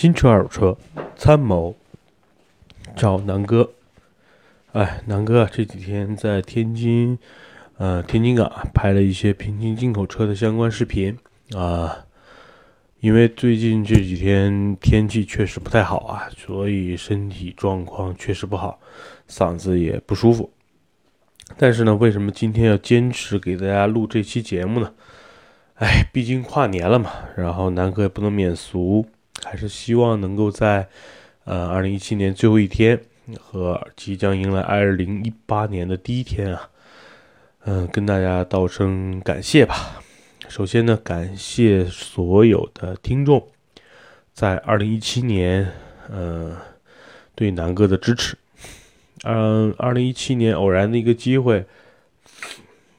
新车二手车参谋找南哥。哎，南哥这几天在天津，呃，天津港拍了一些平津进口车的相关视频啊。因为最近这几天天气确实不太好啊，所以身体状况确实不好，嗓子也不舒服。但是呢，为什么今天要坚持给大家录这期节目呢？哎，毕竟跨年了嘛，然后南哥也不能免俗，还是希望能够在呃二零一七年最后一天和即将迎来二零一八年的第一天啊，嗯，跟大家道声感谢吧。首先呢，感谢所有的听众在二零一七年，呃，对南哥的支持。嗯，二零一七年偶然的一个机会，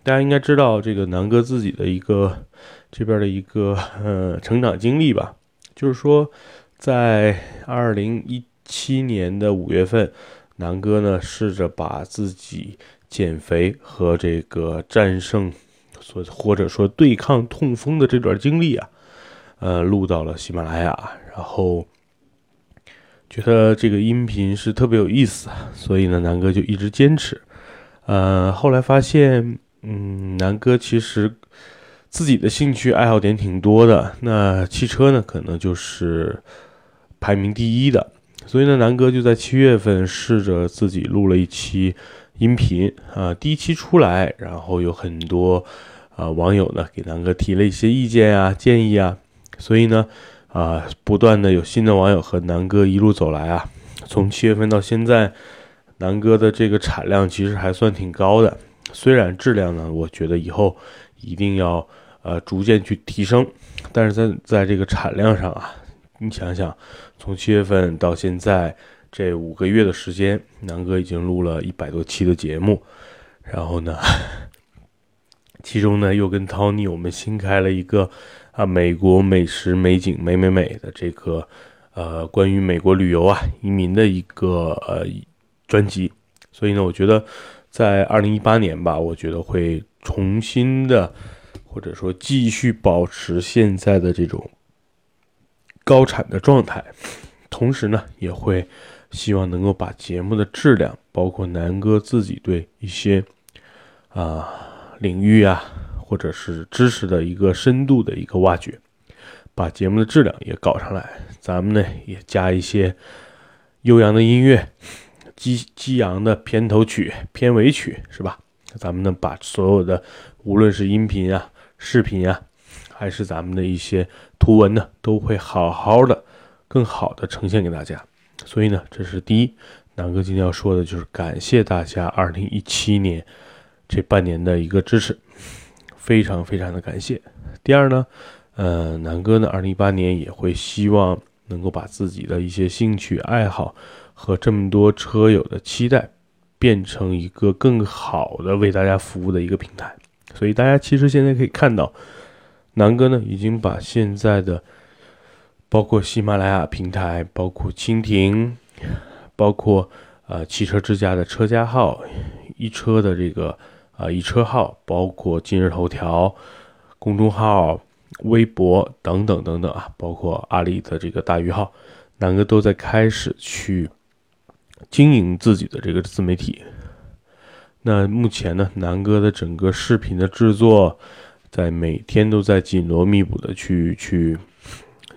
大家应该知道这个南哥自己的一个这边的一个呃成长经历吧。就是说，在二零一七年的五月份，南哥呢试着把自己减肥和这个战胜。所或者说对抗痛风的这段经历啊，呃，录到了喜马拉雅，然后觉得这个音频是特别有意思，所以呢，南哥就一直坚持。呃，后来发现，嗯，南哥其实自己的兴趣爱好点挺多的，那汽车呢，可能就是排名第一的，所以呢，南哥就在七月份试着自己录了一期音频啊，第一期出来，然后有很多。啊，网友呢给南哥提了一些意见啊、建议啊，所以呢，啊，不断的有新的网友和南哥一路走来啊，从七月份到现在，南哥的这个产量其实还算挺高的，虽然质量呢，我觉得以后一定要呃逐渐去提升，但是在在这个产量上啊，你想想，从七月份到现在这五个月的时间，南哥已经录了一百多期的节目，然后呢。其中呢，又跟 Tony 我们新开了一个啊，美国美食美景美美美的这个呃，关于美国旅游啊移民的一个呃专辑。所以呢，我觉得在二零一八年吧，我觉得会重新的或者说继续保持现在的这种高产的状态，同时呢，也会希望能够把节目的质量，包括南哥自己对一些啊。领域啊，或者是知识的一个深度的一个挖掘，把节目的质量也搞上来。咱们呢也加一些悠扬的音乐，激激昂的片头曲、片尾曲，是吧？咱们呢把所有的，无论是音频啊、视频啊，还是咱们的一些图文呢，都会好好的、更好的呈现给大家。所以呢，这是第一，南哥今天要说的就是感谢大家，二零一七年。这半年的一个支持，非常非常的感谢。第二呢，呃，南哥呢，二零一八年也会希望能够把自己的一些兴趣爱好和这么多车友的期待，变成一个更好的为大家服务的一个平台。所以大家其实现在可以看到，南哥呢已经把现在的包括喜马拉雅平台，包括蜻蜓，包括呃汽车之家的车家号，一车的这个。啊，一车号包括今日头条、公众号、微博等等等等啊，包括阿里的这个大鱼号，南哥都在开始去经营自己的这个自媒体。那目前呢，南哥的整个视频的制作，在每天都在紧锣密鼓的去去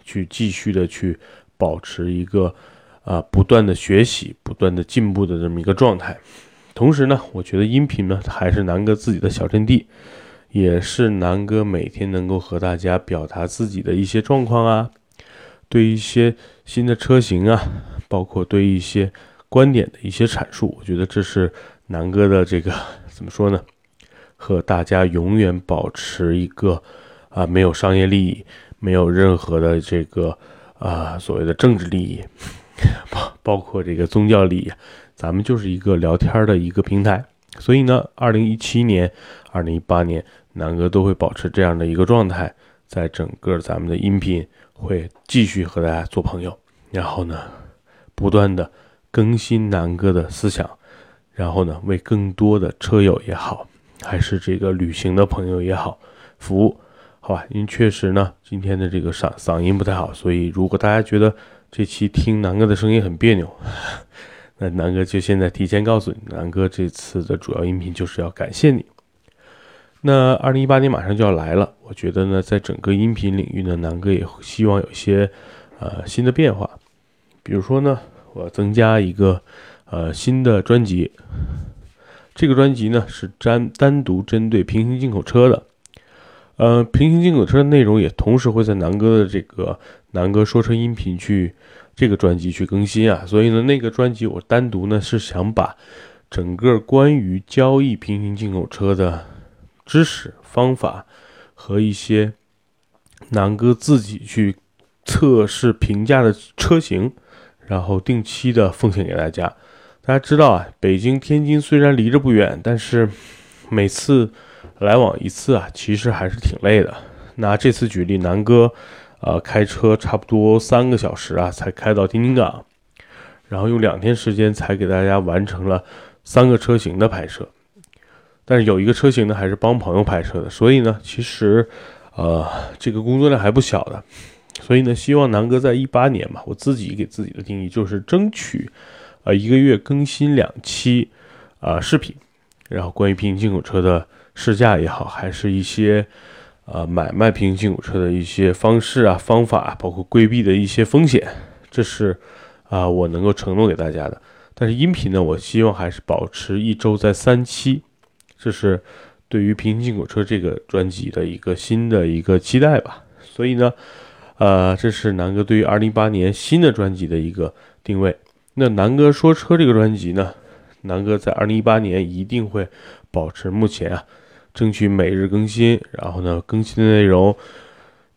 去继续的去保持一个啊不断的学习、不断的进步的这么一个状态。同时呢，我觉得音频呢还是南哥自己的小阵地，也是南哥每天能够和大家表达自己的一些状况啊，对一些新的车型啊，包括对一些观点的一些阐述，我觉得这是南哥的这个怎么说呢？和大家永远保持一个啊没有商业利益，没有任何的这个啊所谓的政治利益，包 包括这个宗教利益。咱们就是一个聊天的一个平台，所以呢，二零一七年、二零一八年，南哥都会保持这样的一个状态，在整个咱们的音频会继续和大家做朋友，然后呢，不断的更新南哥的思想，然后呢，为更多的车友也好，还是这个旅行的朋友也好服务，好吧？因为确实呢，今天的这个嗓嗓音不太好，所以如果大家觉得这期听南哥的声音很别扭，那南哥就现在提前告诉你，南哥这次的主要音频就是要感谢你。那二零一八年马上就要来了，我觉得呢，在整个音频领域呢，南哥也希望有一些呃新的变化，比如说呢，我增加一个呃新的专辑，这个专辑呢是单单独针对平行进口车的，呃，平行进口车的内容也同时会在南哥的这个南哥说车音频去这个专辑去更新啊，所以呢，那个专辑我单独呢是想把整个关于交易平行进口车的。知识、方法和一些南哥自己去测试评价的车型，然后定期的奉献给大家。大家知道啊，北京、天津虽然离着不远，但是每次来往一次啊，其实还是挺累的。拿这次举例，南哥呃开车差不多三个小时啊，才开到天津港，然后用两天时间才给大家完成了三个车型的拍摄。但是有一个车型呢，还是帮朋友拍摄的，所以呢，其实，呃，这个工作量还不小的，所以呢，希望南哥在一八年嘛，我自己给自己的定义就是争取，呃，一个月更新两期，啊，视频，然后关于平行进口车的试驾也好，还是一些，呃，买卖平行进口车的一些方式啊、方法，包括规避的一些风险，这是，啊，我能够承诺给大家的。但是音频呢，我希望还是保持一周在三期。这是对于平行进口车这个专辑的一个新的一个期待吧，所以呢，呃，这是南哥对于二零一八年新的专辑的一个定位。那南哥说车这个专辑呢，南哥在二零一八年一定会保持目前啊，争取每日更新，然后呢，更新的内容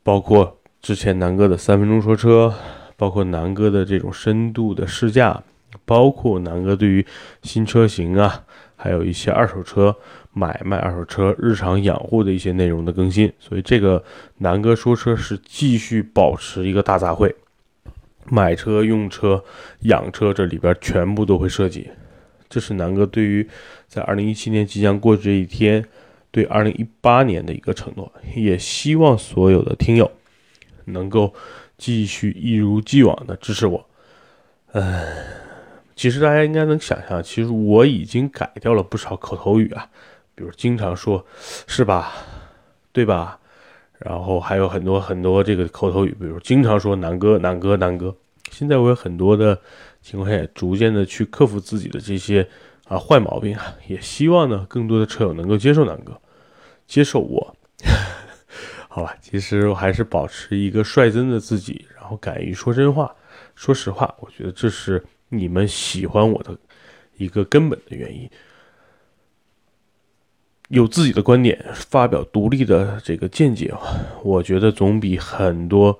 包括之前南哥的三分钟说车，包括南哥的这种深度的试驾，包括南哥对于新车型啊。还有一些二手车买卖、二手车日常养护的一些内容的更新，所以这个南哥说车是继续保持一个大杂烩，买车、用车、养车这里边全部都会涉及。这是南哥对于在二零一七年即将过去这一天，对二零一八年的一个承诺，也希望所有的听友能够继续一如既往的支持我。唉。其实大家应该能想象，其实我已经改掉了不少口头语啊，比如经常说“是吧”，对吧？然后还有很多很多这个口头语，比如经常说“南哥，南哥，南哥”。现在我有很多的情况下，也逐渐的去克服自己的这些啊坏毛病啊，也希望呢更多的车友能够接受南哥，接受我。好吧，其实我还是保持一个率真的自己，然后敢于说真话，说实话，我觉得这是。你们喜欢我的一个根本的原因，有自己的观点，发表独立的这个见解，我觉得总比很多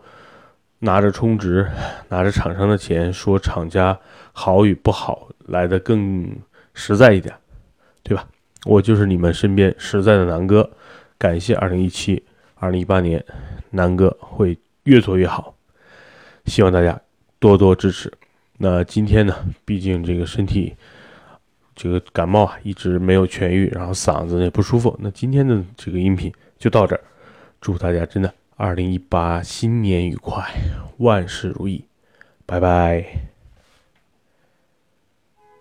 拿着充值、拿着厂商的钱说厂家好与不好来的更实在一点，对吧？我就是你们身边实在的南哥，感谢二零一七、二零一八年，南哥会越做越好，希望大家多多支持。那今天呢？毕竟这个身体，这个感冒啊，一直没有痊愈，然后嗓子也不舒服。那今天的这个音频就到这儿，祝大家真的二零一八新年愉快，万事如意，拜拜。